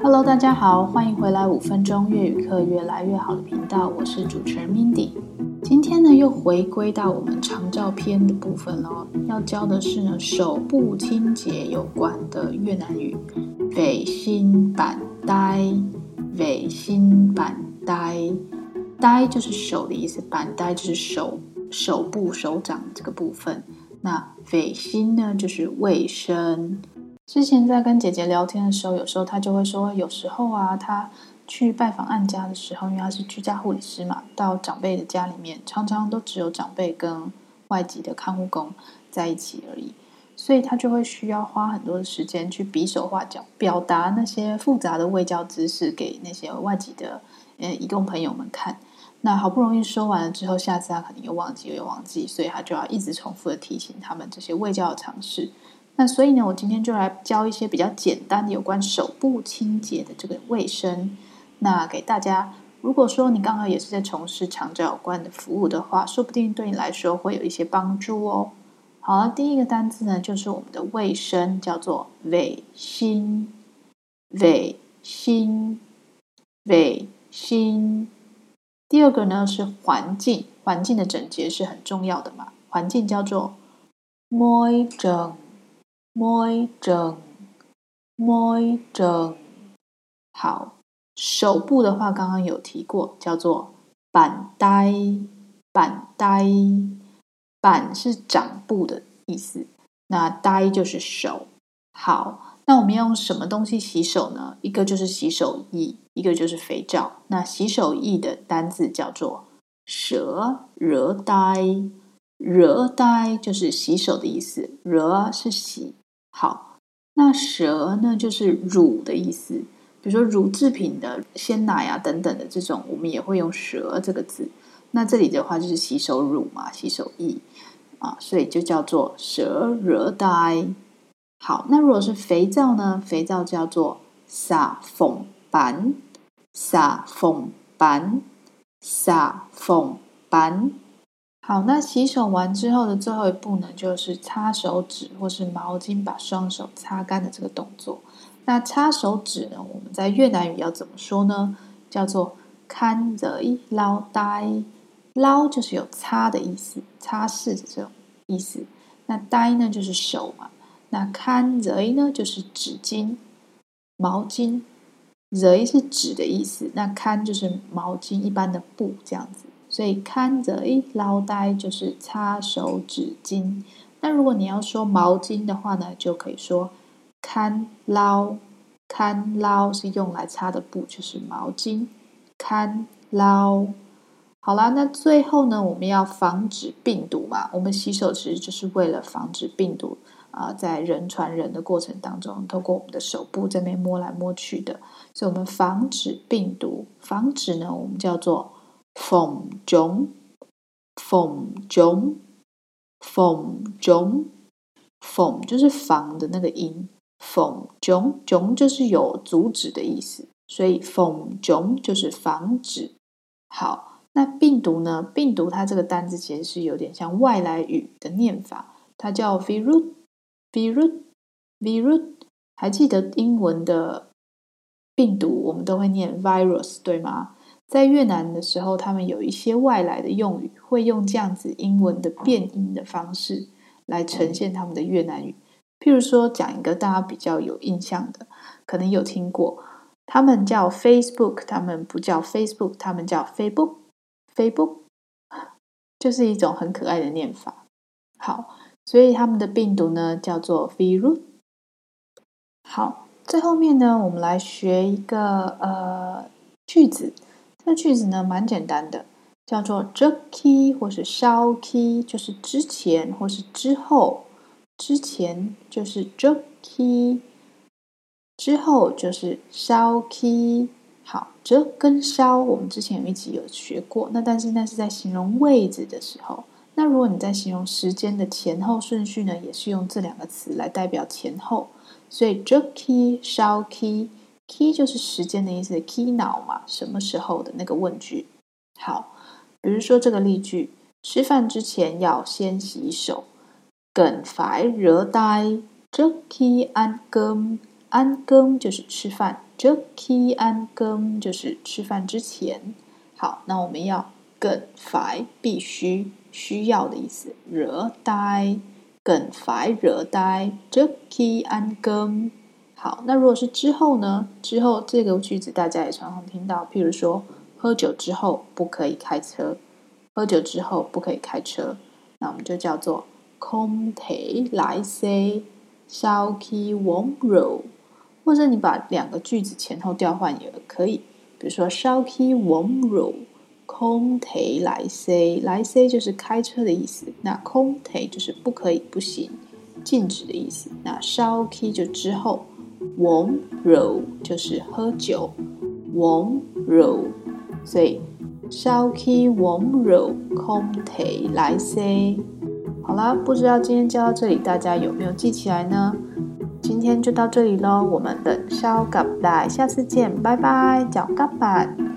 Hello，大家好，欢迎回来五分钟粤语课越来越好的频道，我是主持人 Mindy。今天呢，又回归到我们长照篇的部分了。要教的是呢，手部清洁有关的越南语，vệ sinh bàn tay，vệ sinh bàn tay，tay 就是手的意思板呆就是手手部手掌这个部分。那 vệ sinh 呢，就是卫生。之前在跟姐姐聊天的时候，有时候她就会说，有时候啊，她去拜访案家的时候，因为她是居家护理师嘛，到长辈的家里面，常常都只有长辈跟外籍的看护工在一起而已，所以她就会需要花很多的时间去比手画脚，表达那些复杂的卫教知识给那些外籍的呃移工朋友们看。那好不容易说完了之后，下次她可能又忘记又忘记，所以她就要一直重复的提醒他们这些卫教的常识。那所以呢，我今天就来教一些比较简单的有关手部清洁的这个卫生。那给大家，如果说你刚好也是在从事长照有关的服务的话，说不定对你来说会有一些帮助哦。好，第一个单字呢，就是我们的卫生，叫做卫生，卫生，卫生。第二个呢是环境，环境的整洁是很重要的嘛，环境叫做 môi trần。môi trần 好，手部的话刚刚有提过，叫做板呆，板呆，板是掌部的意思，那呆就是手。好，那我们要用什么东西洗手呢？一个就是洗手液，一个就是肥皂。那洗手液的单字叫做 sữa rửa tay，rửa tay 就是洗手的意思蛇是洗。好，那舌呢，就是乳的意思。比如说乳制品的鲜奶啊等等的这种，我们也会用舌这个字。那这里的话就是洗手乳嘛，洗手液啊，所以就叫做舌惹呆。好，那如果是肥皂呢？肥皂叫做撒缝板，撒缝板，撒缝板。好，那洗手完之后的最后一步呢，就是擦手指或是毛巾把双手擦干的这个动作。那擦手指呢，我们在越南语要怎么说呢？叫做 khăn d i lau tay，lau 就是有擦的意思，擦拭的这种意思。那 tay 呢就是手嘛，那 khăn d i 呢就是纸巾、毛巾，giấy 是纸的意思，那 khăn 就是毛巾一般的布这样子。所以 khăn giấy lau tay 就是擦手纸巾。那如果你要说毛巾的话呢，就可以说看捞，看捞是用来擦的布，就是毛巾。看捞。好啦，那最后呢，我们要防止病毒嘛。我们洗手其实就是为了防止病毒啊、在人传人的过程当中，透过我们的手部这边摸来摸去的。所以，我们防止病毒，防止呢，我们叫做。Phòng chống，phòng chống，phòng chống，phòng 就是防的那个音，phòng chống chống 就是有阻止的意思，所以 phòng chống 就是防止。好，那病毒呢？病毒它这个单字其实是有点像外来语的念法，它叫 virus，virus，virus。还记得英文的病毒，我们都会念 virus，对吗？在越南的时候，他们有一些外来的用语，会用这样子英文的变音的方式来呈现他们的越南语。譬如说，讲一个大家比较有印象的，可能有听过，他们叫 Facebook，他们不叫 Facebook，他们叫 Facebook，Facebook，就是一种很可爱的念法。好，所以他们的病毒呢叫做 virus。好，最后面呢，我们来学一个呃句子。这句子呢蛮简单的，叫做 trước khi 或是 sau khi，就是之前或是之后。之前就是 trước khi，之后就是 sau khi。好，这跟 sau 我们之前有一集有学过，那但是那是在形容位置的时候。那如果你在形容时间的前后顺序呢，也是用这两个词来代表前后。所以 trước khi sau Key。就是时间的意思，Key now 嘛，什么时候的那个问句。好，比如说这个例句：吃饭之前要先洗手。cần phải rửa tay trước khi ăn cơm，ăn cơm 就是吃饭 trước khi ăn cơm 就是吃饭之前。好，那我们要 cần phải 必须需要的意思。rửa tay cần phải rửa tay trước khi ăn cơm。好，那如果是之后呢？之后这个句子大家也常常听到，譬如说，喝酒之后不可以开车。喝酒之后不可以开车，那我们就叫做 không thể lái xe sau khi uống rượu，或者你把两个句子前后调换也可以。比如说 sau khi uống rượu，không thể lái xe，lái xe 就是开车的意思，那 không thể 就是不可以、不行、禁止的意思。那 sau khi 就之后 Warm roll 就是喝酒，Warm roll，所以烧起 Warm roll，空杯来 say。好啦，不知道今天教到这里大家有没有记起来呢？今天就到这里喽，我们等下课，来下次见，拜拜，教咖板。